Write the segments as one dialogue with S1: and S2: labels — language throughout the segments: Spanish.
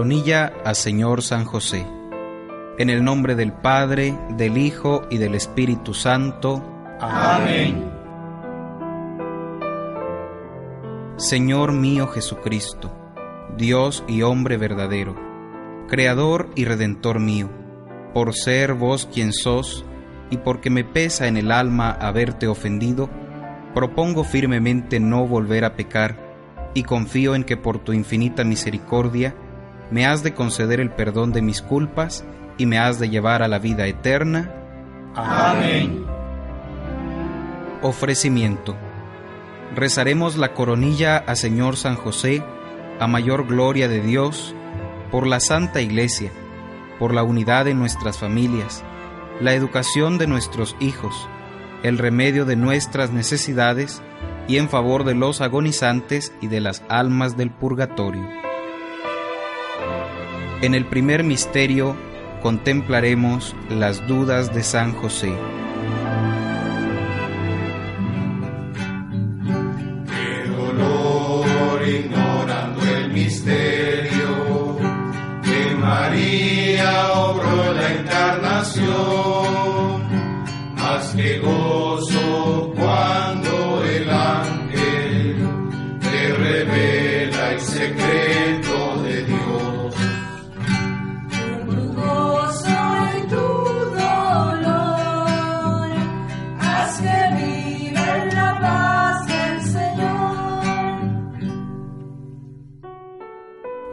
S1: coronilla a Señor San José. En el nombre del Padre, del Hijo y del Espíritu Santo.
S2: Amén.
S1: Señor mío Jesucristo, Dios y hombre verdadero, Creador y Redentor mío, por ser vos quien sos y porque me pesa en el alma haberte ofendido, propongo firmemente no volver a pecar y confío en que por tu infinita misericordia me has de conceder el perdón de mis culpas y me has de llevar a la vida eterna.
S2: Amén.
S1: Ofrecimiento rezaremos la coronilla a Señor San José, a mayor gloria de Dios, por la Santa Iglesia, por la unidad de nuestras familias, la educación de nuestros hijos, el remedio de nuestras necesidades y en favor de los agonizantes y de las almas del purgatorio. En el primer misterio contemplaremos las dudas de San José.
S2: ignorando el misterio que María obró la encarnación, más que gozo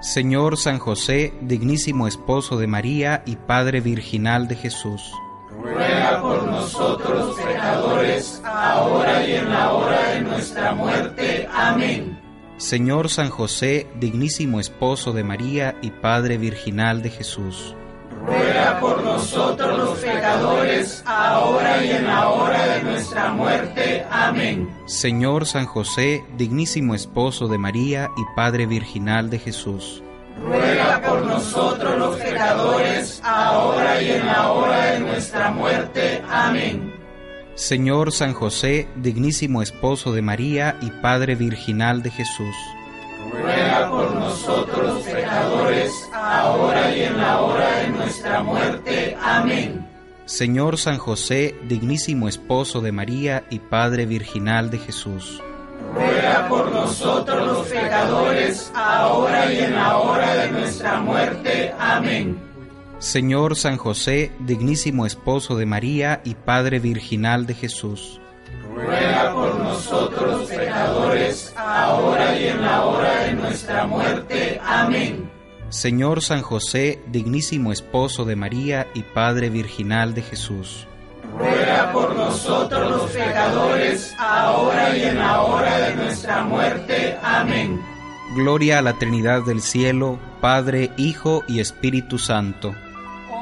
S1: Señor San José, dignísimo esposo de María y Padre virginal de Jesús.
S2: Ruega por nosotros pecadores, ahora y en la hora de nuestra muerte. Amén.
S1: Señor San José, dignísimo esposo de María y Padre virginal de Jesús.
S2: Ruega por nosotros los pecadores, ahora y en la hora de nuestra muerte. Amén.
S1: Señor San José, dignísimo esposo de María y Padre virginal de Jesús.
S2: Ruega por nosotros los pecadores, ahora y en la hora de nuestra muerte. Amén.
S1: Señor San José, dignísimo esposo de María y Padre virginal de Jesús.
S2: Ruega por nosotros pecadores, ahora y en la hora de nuestra muerte. Amén.
S1: Señor San José, dignísimo esposo de María y Padre virginal de Jesús.
S2: Ruega por nosotros los pecadores, ahora y en la hora de nuestra muerte. Amén.
S1: Señor San José, dignísimo esposo de María y Padre virginal de Jesús.
S2: Ruega por nosotros los pecadores, ahora y en la hora de nuestra muerte. Amén.
S1: Señor San José, dignísimo esposo de María y Padre virginal de Jesús.
S2: Ruega por nosotros los pecadores, ahora y en la hora de nuestra muerte. Amén.
S1: Gloria a la Trinidad del cielo, Padre, Hijo y Espíritu Santo.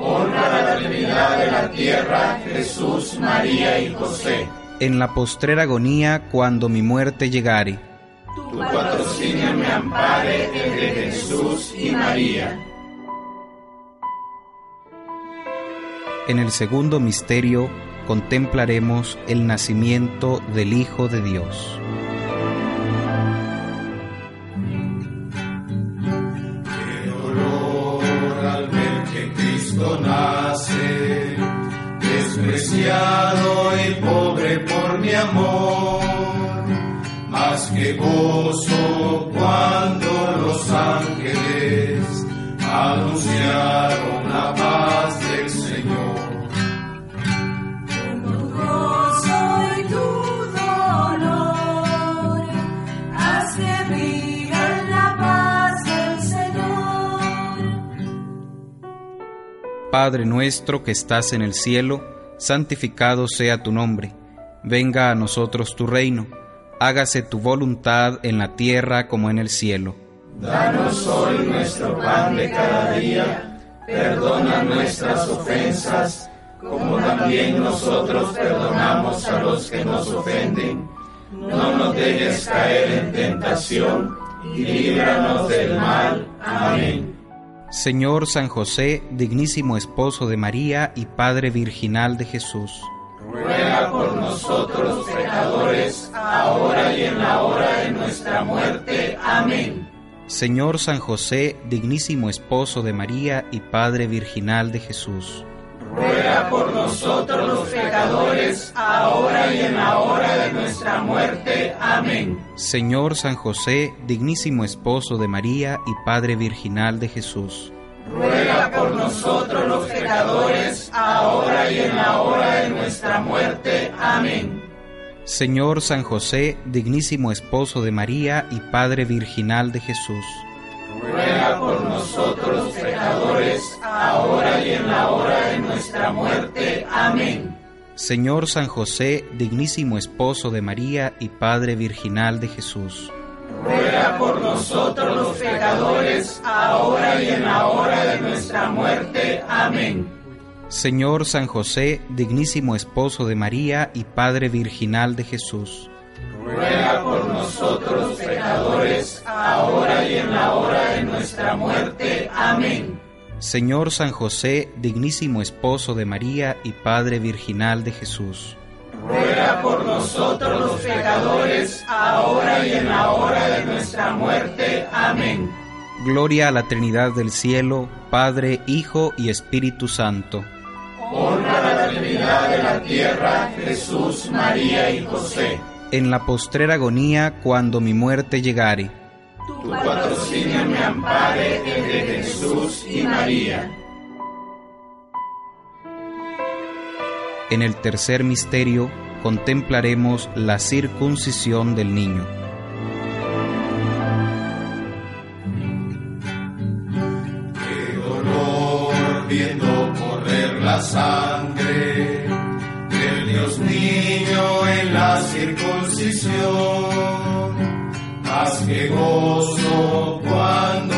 S2: Honra a la Trinidad de la tierra, Jesús, María y José.
S1: En la postrera agonía, cuando mi muerte llegare.
S2: Tu patrocinio me ampare entre Jesús y María.
S1: En el segundo misterio contemplaremos el nacimiento del Hijo de Dios.
S2: Qué dolor al ver que Cristo nace, despreciado y pobre por mi amor, más que gozo cuando los ángeles anunciaron la paz del Señor.
S3: Tu gozo y tu dolor, haz que viva en la paz del Señor.
S1: Padre nuestro que estás en el cielo, santificado sea tu nombre. Venga a nosotros tu reino. Hágase tu voluntad en la tierra como en el cielo.
S2: Danos hoy nuestro pan de cada día, perdona nuestras ofensas, como también nosotros perdonamos a los que nos ofenden. No nos dejes caer en tentación, y líbranos del mal. Amén.
S1: Señor San José, dignísimo esposo de María y Padre Virginal de Jesús.
S2: Ruega por nosotros pecadores, ahora y en la hora de nuestra muerte. Amén.
S1: Señor San José, dignísimo esposo de María y Padre Virginal de Jesús.
S2: Ruega por nosotros los pecadores, ahora y en la hora de nuestra muerte. Amén.
S1: Señor San José, dignísimo esposo de María y Padre Virginal de Jesús.
S2: Ruega por nosotros los pecadores, ahora y en la hora de nuestra muerte. Amén.
S1: Señor San José, dignísimo esposo de María y Padre Virginal de Jesús.
S2: Ruega por nosotros los pecadores, ahora y en la hora de nuestra muerte. Amén.
S1: Señor San José, dignísimo esposo de María y Padre Virginal de Jesús.
S2: Ruega por nosotros los pecadores, ahora y en la hora de nuestra muerte. Amén.
S1: Señor San José, dignísimo esposo de María y Padre Virginal de Jesús.
S2: Ruega por nosotros los pecadores, ahora y en la hora de nuestra muerte. Amén.
S1: Señor San José, dignísimo esposo de María y Padre Virginal de Jesús.
S2: Ruega por nosotros los pecadores, ahora y en la hora de nuestra muerte. Amén.
S1: Gloria a la Trinidad del cielo, Padre, Hijo y Espíritu Santo.
S2: Honra a la Trinidad de la tierra, Jesús, María y José.
S1: En la postrera agonía, cuando mi muerte llegare.
S2: Tu patrocinio me ampare entre Jesús y María.
S1: En el tercer misterio contemplaremos la circuncisión del niño.
S4: Qué dolor viendo correr la sangre del Dios niño en la circuncisión. Más que gozo cuando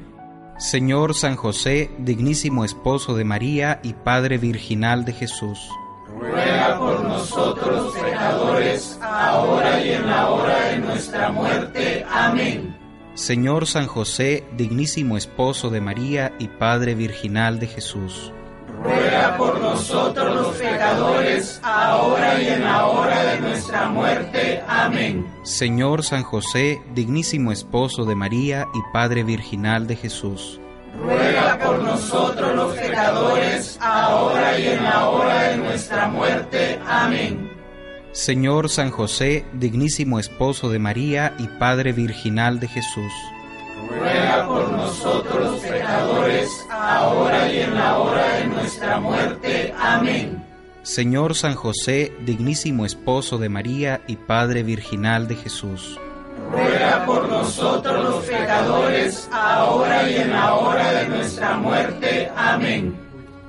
S1: Señor San José, dignísimo esposo de María y Padre Virginal de Jesús.
S2: Ruega por nosotros pecadores, ahora y en la hora de nuestra muerte. Amén.
S1: Señor San José, dignísimo esposo de María y Padre Virginal de Jesús.
S2: Ruega por nosotros los pecadores, ahora y en la hora de nuestra muerte. Amén.
S1: Señor San José, dignísimo esposo de María y Padre Virginal de Jesús.
S2: Ruega por nosotros los pecadores, ahora y en la hora de nuestra muerte. Amén.
S1: Señor San José, dignísimo esposo de María y Padre Virginal de Jesús.
S2: Ruega por nosotros los pecadores, ahora y en la hora de nuestra muerte. Amén.
S1: Señor San José, dignísimo esposo de María y Padre Virginal de Jesús.
S2: Ruega por nosotros los pecadores, ahora y en la hora de nuestra muerte. Amén.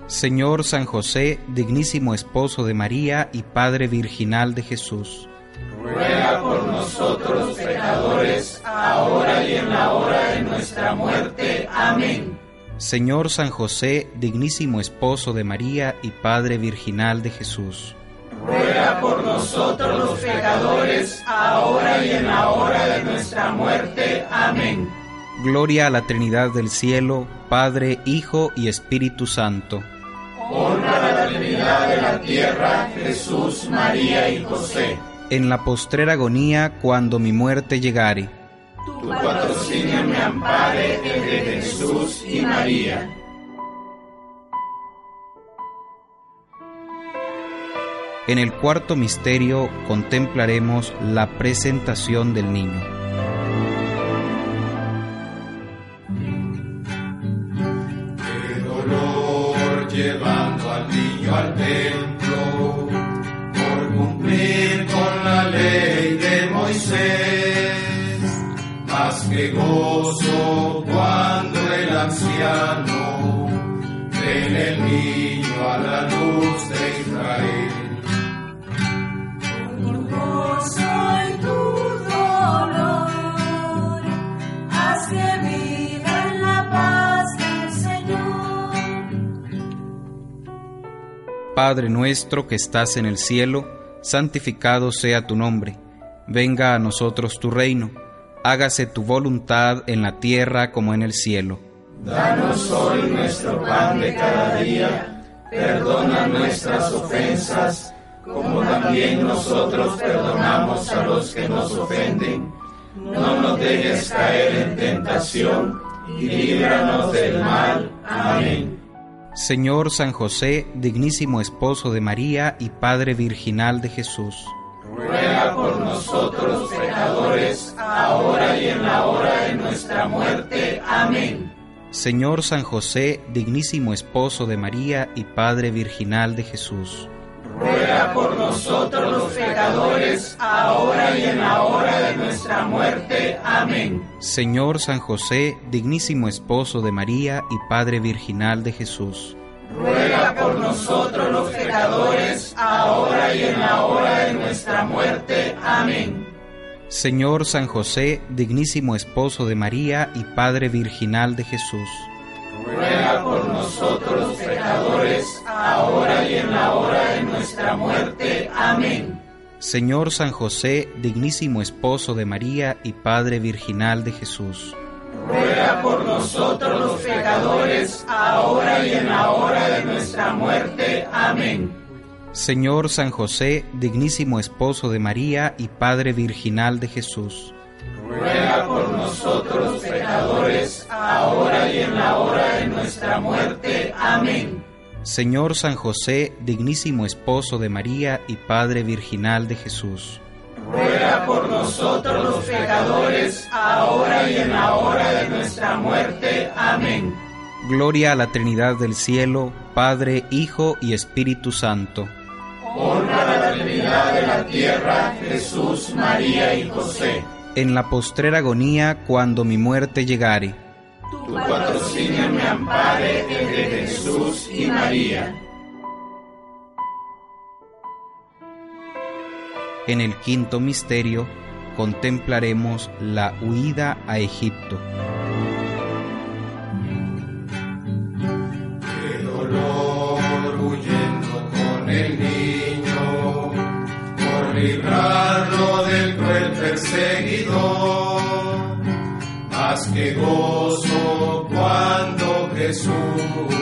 S1: Señor San José, dignísimo esposo de María y Padre Virginal de Jesús.
S2: Ruega por nosotros pecadores, ahora y en la hora de nuestra muerte. Amén.
S1: Señor San José, dignísimo esposo de María y Padre Virginal de Jesús.
S2: Ruega por nosotros los pecadores, ahora y en la hora de nuestra muerte. Amén.
S1: Gloria a la Trinidad del cielo, Padre, Hijo y Espíritu Santo.
S2: Honra a la Trinidad de la tierra, Jesús, María y José.
S1: En la postrera agonía, cuando mi muerte llegare.
S2: Tu patrocinio me ampare el de Jesús y María.
S1: En el cuarto misterio contemplaremos la presentación del niño.
S4: Qué dolor llevando al niño al templo que gozo cuando el anciano ve en el niño a la luz de Israel.
S3: Tu gozo y tu dolor, haz que viva en la paz del Señor.
S1: Padre nuestro que estás en el cielo, santificado sea tu nombre. Venga a nosotros tu reino. Hágase tu voluntad en la tierra como en el cielo.
S2: Danos hoy nuestro pan de cada día, perdona nuestras ofensas, como también nosotros perdonamos a los que nos ofenden. No nos dejes caer en tentación y líbranos del mal. Amén.
S1: Señor San José, dignísimo esposo de María y Padre virginal de Jesús.
S2: Ruega por nosotros pecadores, ahora y en la hora de nuestra muerte. Amén.
S1: Señor San José, dignísimo esposo de María y Padre virginal de Jesús.
S2: Ruega por nosotros los pecadores, ahora y en la hora de nuestra muerte. Amén.
S1: Señor San José, dignísimo esposo de María y Padre virginal de Jesús.
S2: Ruega por nosotros los pecadores, ahora y en la hora de nuestra muerte. Amén.
S1: Señor San José, dignísimo esposo de María y Padre virginal de Jesús.
S2: Ruega por nosotros los pecadores, ahora y en la hora de nuestra muerte. Amén.
S1: Señor San José, dignísimo esposo de María y Padre virginal de Jesús.
S2: Ruega por nosotros los pecadores, ahora y en la hora de nuestra muerte. Amén.
S1: Señor San José, dignísimo esposo de María y Padre virginal de Jesús.
S2: Ruega por nosotros los pecadores, ahora y en la hora de nuestra muerte. Amén.
S1: Señor San José, dignísimo esposo de María y Padre virginal de Jesús.
S2: Ruega por nosotros los pecadores, ahora y en la hora de nuestra muerte. Amén.
S1: Gloria a la Trinidad del cielo, Padre, Hijo y Espíritu Santo.
S2: Honra a la Trinidad de la tierra, Jesús, María y José.
S1: En la postrera agonía, cuando mi muerte llegare.
S2: Tu patrocinio me ampare de Jesús y María.
S1: En el quinto misterio contemplaremos la huida a Egipto.
S4: Qué dolor huyendo con el niño por librarlo del cruel perseguidor. Más que gozo cuando Jesús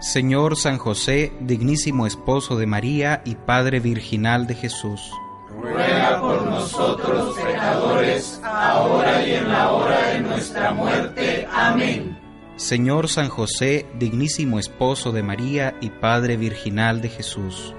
S1: Señor San José, dignísimo esposo de María y Padre virginal de Jesús.
S2: Ruega por nosotros pecadores, ahora y en la hora de nuestra muerte. Amén.
S1: Señor San José, dignísimo esposo de María y Padre virginal de Jesús.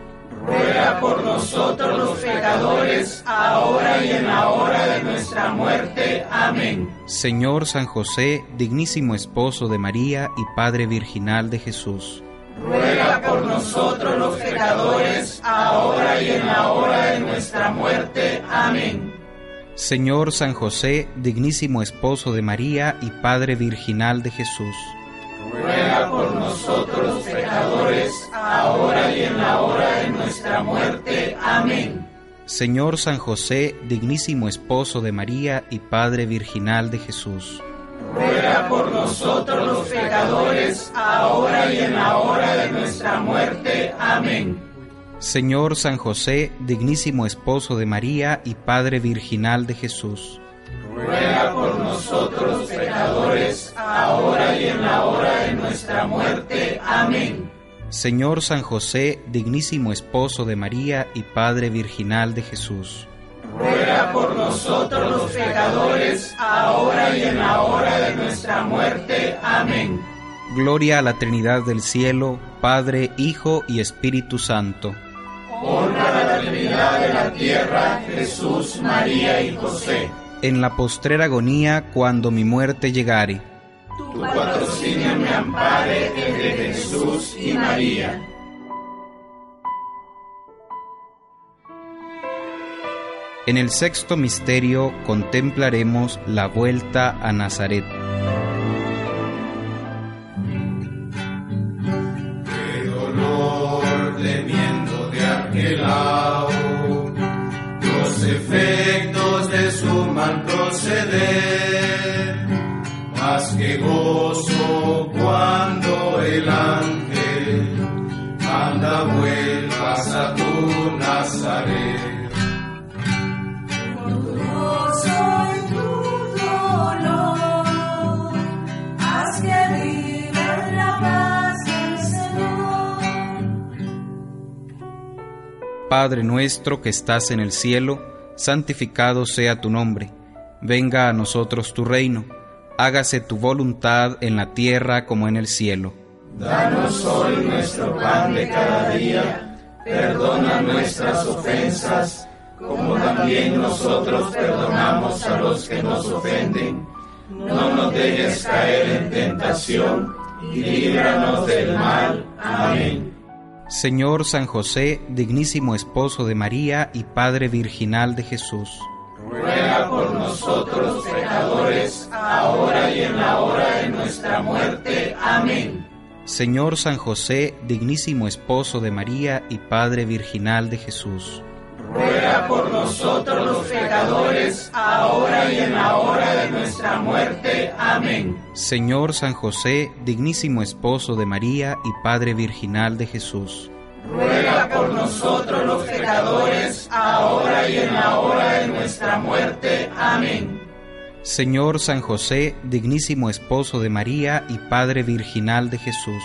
S2: Ruega por nosotros los pecadores, ahora y en la hora de nuestra muerte. Amén.
S1: Señor San José, dignísimo esposo de María y Padre virginal de Jesús.
S2: Ruega por nosotros los pecadores, ahora y en la hora de nuestra muerte. Amén.
S1: Señor San José, dignísimo esposo de María y Padre virginal de Jesús.
S2: Ruega por nosotros pecadores, ahora y en la hora de nuestra muerte. Amén.
S1: Señor San José, dignísimo esposo de María y Padre virginal de Jesús.
S2: ruega por nosotros los pecadores, ahora y en la hora de nuestra muerte. Amén.
S1: Señor San José, dignísimo esposo de María y Padre virginal de Jesús.
S2: ruega por nosotros pecadores, ahora y en la hora de nuestra muerte. Amén.
S1: Señor San José, dignísimo esposo de María y Padre virginal de Jesús.
S2: ruega por nosotros los pecadores, ahora y en la hora de nuestra muerte. Amén.
S1: Gloria a la Trinidad del cielo, Padre, Hijo y Espíritu Santo.
S2: Honra a la Trinidad de la tierra, Jesús, María y José.
S1: En la postrera agonía, cuando mi muerte llegare.
S2: Tu patrocinio me ampare entre Jesús y María.
S1: En el sexto misterio contemplaremos la vuelta a Nazaret.
S4: Qué dolor temiendo de aquel los efectos proceder, más que gozo cuando el ángel manda vuelvas a tu Nazaret.
S3: Yo soy tu dolor, haz que viva en la paz del Señor.
S1: Padre nuestro que estás en el cielo, santificado sea tu nombre. Venga a nosotros tu reino. Hágase tu voluntad en la tierra como en el cielo.
S2: Danos hoy nuestro pan de cada día. Perdona nuestras ofensas, como también nosotros perdonamos a los que nos ofenden. No nos dejes caer en tentación y líbranos del mal. Amén.
S1: Señor San José, dignísimo esposo de María y Padre virginal de Jesús.
S2: Ruega por nosotros pecadores, ahora y en la hora de nuestra muerte. Amén.
S1: Señor San José, dignísimo esposo de María y Padre virginal de Jesús.
S2: ruega por nosotros los pecadores, ahora y en la hora de nuestra muerte. Amén.
S1: Señor San José, dignísimo esposo de María y Padre virginal de Jesús.
S2: Ruega por nosotros los pecadores, ahora y en la hora de nuestra muerte. Amén.
S1: Señor San José, dignísimo esposo de María y Padre virginal de Jesús.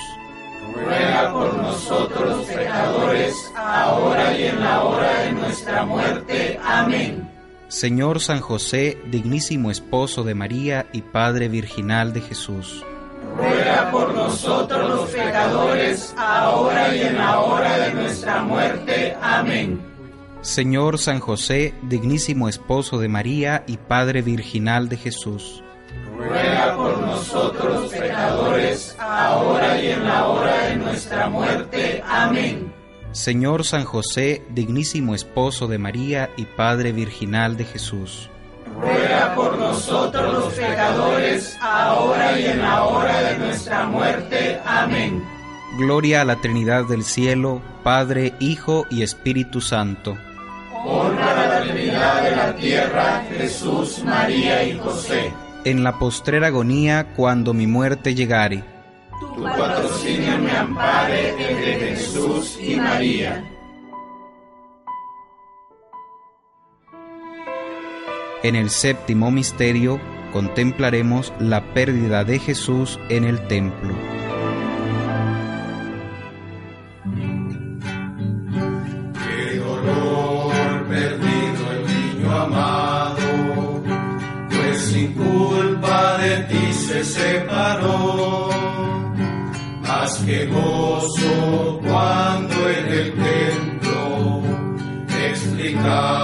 S2: ruega por nosotros los pecadores, ahora y en la hora de nuestra muerte. Amén.
S1: Señor San José, dignísimo esposo de María y Padre virginal de Jesús.
S2: Ruega por nosotros los pecadores, ahora y en la hora de nuestra muerte. Amén.
S1: Señor San José, dignísimo esposo de María y Padre virginal de Jesús.
S2: ruega por nosotros los pecadores, ahora y en la hora de nuestra muerte. Amén.
S1: Señor San José, dignísimo esposo de María y Padre virginal de Jesús.
S2: Ruega por nosotros los pecadores, ahora y en la hora de nuestra muerte. Amén.
S1: Gloria a la Trinidad del cielo, Padre, Hijo y Espíritu Santo.
S2: Honra a la Trinidad de la tierra, Jesús, María y José.
S1: En la postrera agonía, cuando mi muerte llegare.
S2: Tu patrocinio me ampare entre Jesús y María.
S1: En el séptimo misterio contemplaremos la pérdida de Jesús en el templo.
S4: Qué dolor perdido el niño amado, pues sin culpa de ti se separó. Más que gozo cuando en el templo explicaban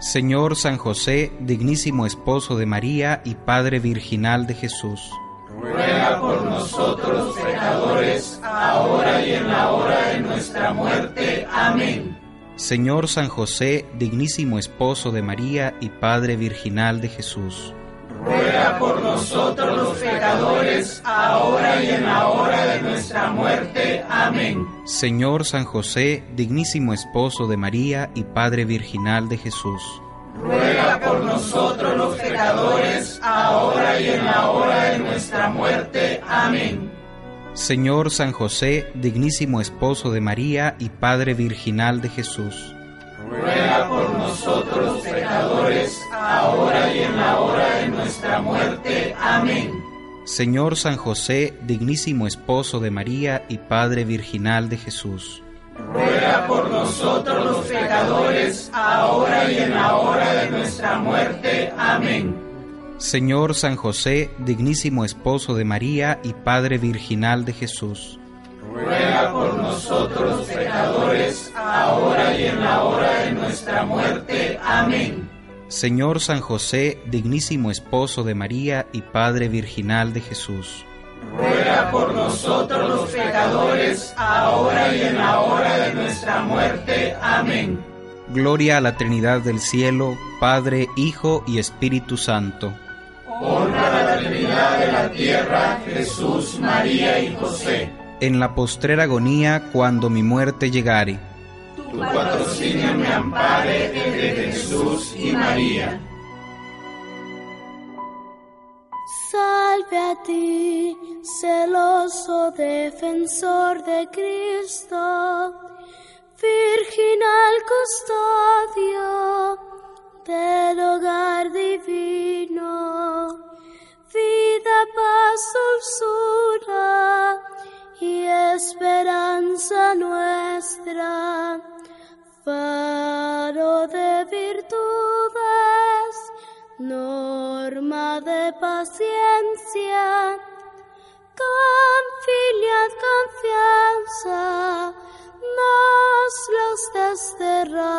S1: Señor San José, dignísimo esposo de María y Padre virginal de Jesús.
S2: Ruega por nosotros pecadores, ahora y en la hora de nuestra muerte. Amén.
S1: Señor San José, dignísimo esposo de María y Padre virginal de Jesús.
S2: Ruega por nosotros los pecadores, ahora y en la hora de nuestra muerte. Amén.
S1: Señor San José, dignísimo esposo de María y Padre virginal de Jesús.
S2: Ruega por nosotros los pecadores, ahora y en la hora de nuestra muerte. Amén.
S1: Señor San José, dignísimo esposo de María y Padre virginal de Jesús.
S2: Ruega por nosotros pecadores, ahora y en la hora de nuestra muerte. Amén.
S1: Señor San José, dignísimo esposo de María y Padre virginal de Jesús.
S2: Ruega por nosotros los pecadores, ahora y en la hora de nuestra muerte. Amén.
S1: Señor San José, dignísimo esposo de María y Padre virginal de Jesús.
S2: Ruega por nosotros pecadores, ahora y en la hora de nuestra muerte. Amén.
S1: Señor San José, dignísimo esposo de María y Padre virginal de Jesús.
S2: Ruega por nosotros los pecadores, ahora y en la hora de nuestra muerte. Amén.
S1: Gloria a la Trinidad del cielo, Padre, Hijo y Espíritu Santo.
S2: Honra a la Trinidad de la tierra, Jesús, María y José.
S1: En la postrera agonía, cuando mi muerte llegare.
S2: Tu patrocinio me ampare entre Jesús y María.
S5: Salve a ti, celoso defensor de Cristo, virginal custodio del hogar divino, vida, paz, dulzura y esperanza nuestra, faro de virtudes, norma de paciencia, con filial confianza, nos los desterrados,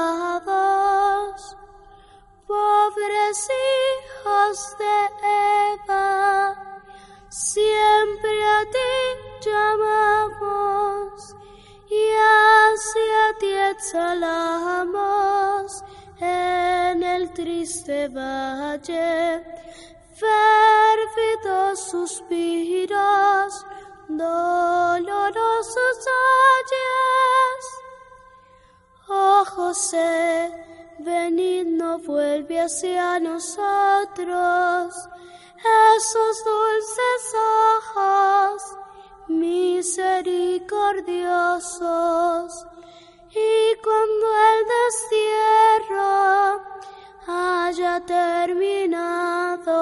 S5: pobres hijos de Eva, siempre a ti llamamos y hacia ti exhalamos en el triste valle, férvidos suspiros, dolorosos ayes. Oh José, benigno vuelve hacia nosotros esos dulces ojos misericordiosos. Y cuando el destierro haya terminado,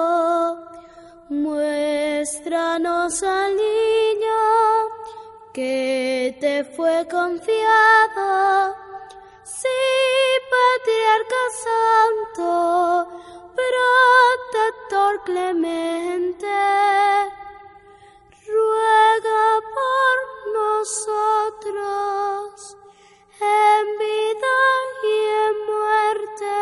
S5: muéstranos al niño que te fue confiado. Sí, patriarca santo, protector clemente, ruega por nosotros en vida y en muerte,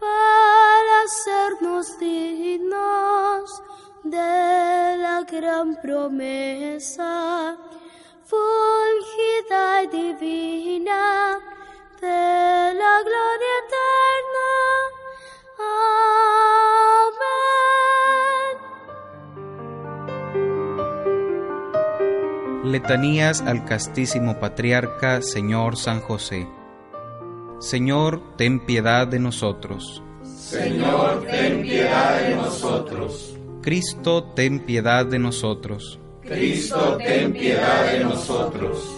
S5: para hacernos dignos de la gran promesa, fulgida y divina de la gloria
S1: Letanías al castísimo patriarca, Señor San José. Señor, ten piedad de nosotros.
S2: Señor, ten piedad de nosotros.
S1: Cristo, ten piedad de nosotros.
S2: Cristo, ten piedad de nosotros.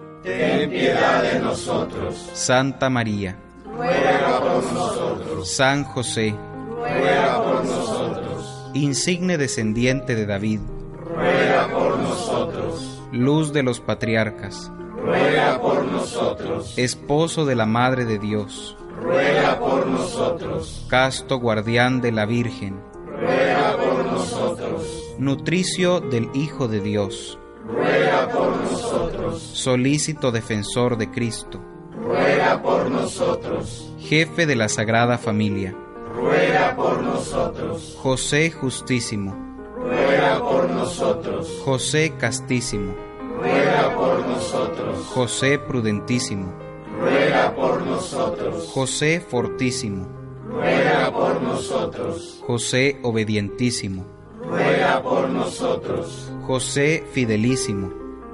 S2: Ten piedad de nosotros.
S1: Santa María,
S2: Ruega por nosotros.
S1: San José,
S2: Ruega por nosotros.
S1: insigne descendiente de David,
S2: Ruega por nosotros.
S1: luz de los patriarcas,
S2: Ruega por nosotros.
S1: esposo de la Madre de Dios,
S2: Ruega por nosotros.
S1: casto guardián de la Virgen,
S2: Ruega por nosotros.
S1: nutricio del Hijo de Dios,
S2: Ruega por nosotros.
S1: solícito defensor de Cristo,
S2: Ruega por nosotros.
S1: jefe de la Sagrada Familia,
S2: Ruega por nosotros.
S1: José justísimo,
S2: Ruega por nosotros.
S1: José castísimo,
S2: Ruega por nosotros.
S1: José prudentísimo,
S2: Ruega por nosotros.
S1: José fortísimo,
S2: Ruega por nosotros.
S1: José obedientísimo,
S2: Ruega por nosotros.
S1: José fidelísimo,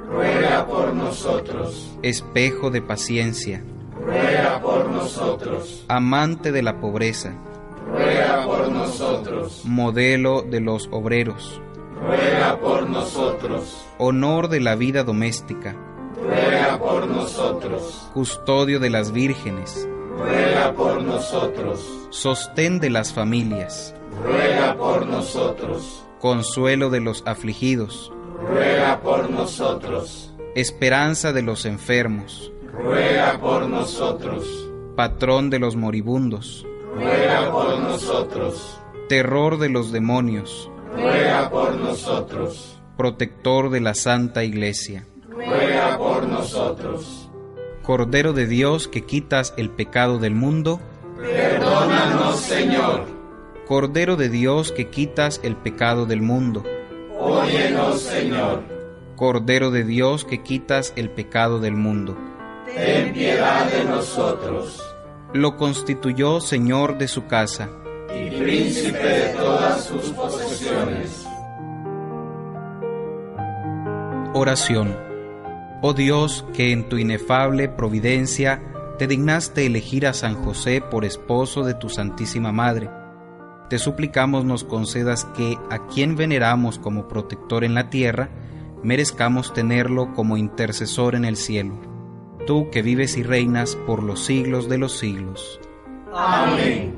S2: Ruega por nosotros.
S1: espejo de paciencia,
S2: Ruega por nosotros.
S1: amante de la pobreza,
S2: Ruega por nosotros.
S1: modelo de los obreros,
S2: Ruega por nosotros.
S1: honor de la vida doméstica,
S2: Ruega por nosotros.
S1: custodio de las vírgenes,
S2: Ruega por nosotros.
S1: sostén de las familias,
S2: Ruega por nosotros.
S1: Consuelo de los afligidos,
S2: Ruega por nosotros.
S1: esperanza de los enfermos,
S2: Ruega por nosotros.
S1: patrón de los moribundos,
S2: Ruega por nosotros.
S1: terror de los demonios,
S2: Ruega por nosotros.
S1: protector de la Santa Iglesia,
S2: Ruega por nosotros.
S1: Cordero de Dios que quitas el pecado del mundo,
S2: Perdónanos, Señor.
S1: Cordero de Dios que quitas el pecado del mundo,
S2: Óyenos, Señor.
S1: Cordero de Dios que quitas el pecado del mundo.
S2: Ten piedad de nosotros.
S1: Lo constituyó Señor de su casa,
S2: Y príncipe de todas sus posesiones.
S1: Oración. Oh Dios, que en tu inefable providencia te dignaste elegir a San José por esposo de tu Santísima Madre, te suplicamos nos concedas que a quien veneramos como protector en la tierra, merezcamos tenerlo como intercesor en el cielo. Tú que vives y reinas por los siglos de los siglos.
S2: Amén.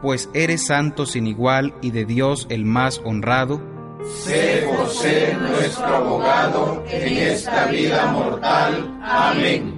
S1: Pues eres santo sin igual y de Dios el más honrado,
S2: Sé José nuestro abogado en esta vida mortal. Amén.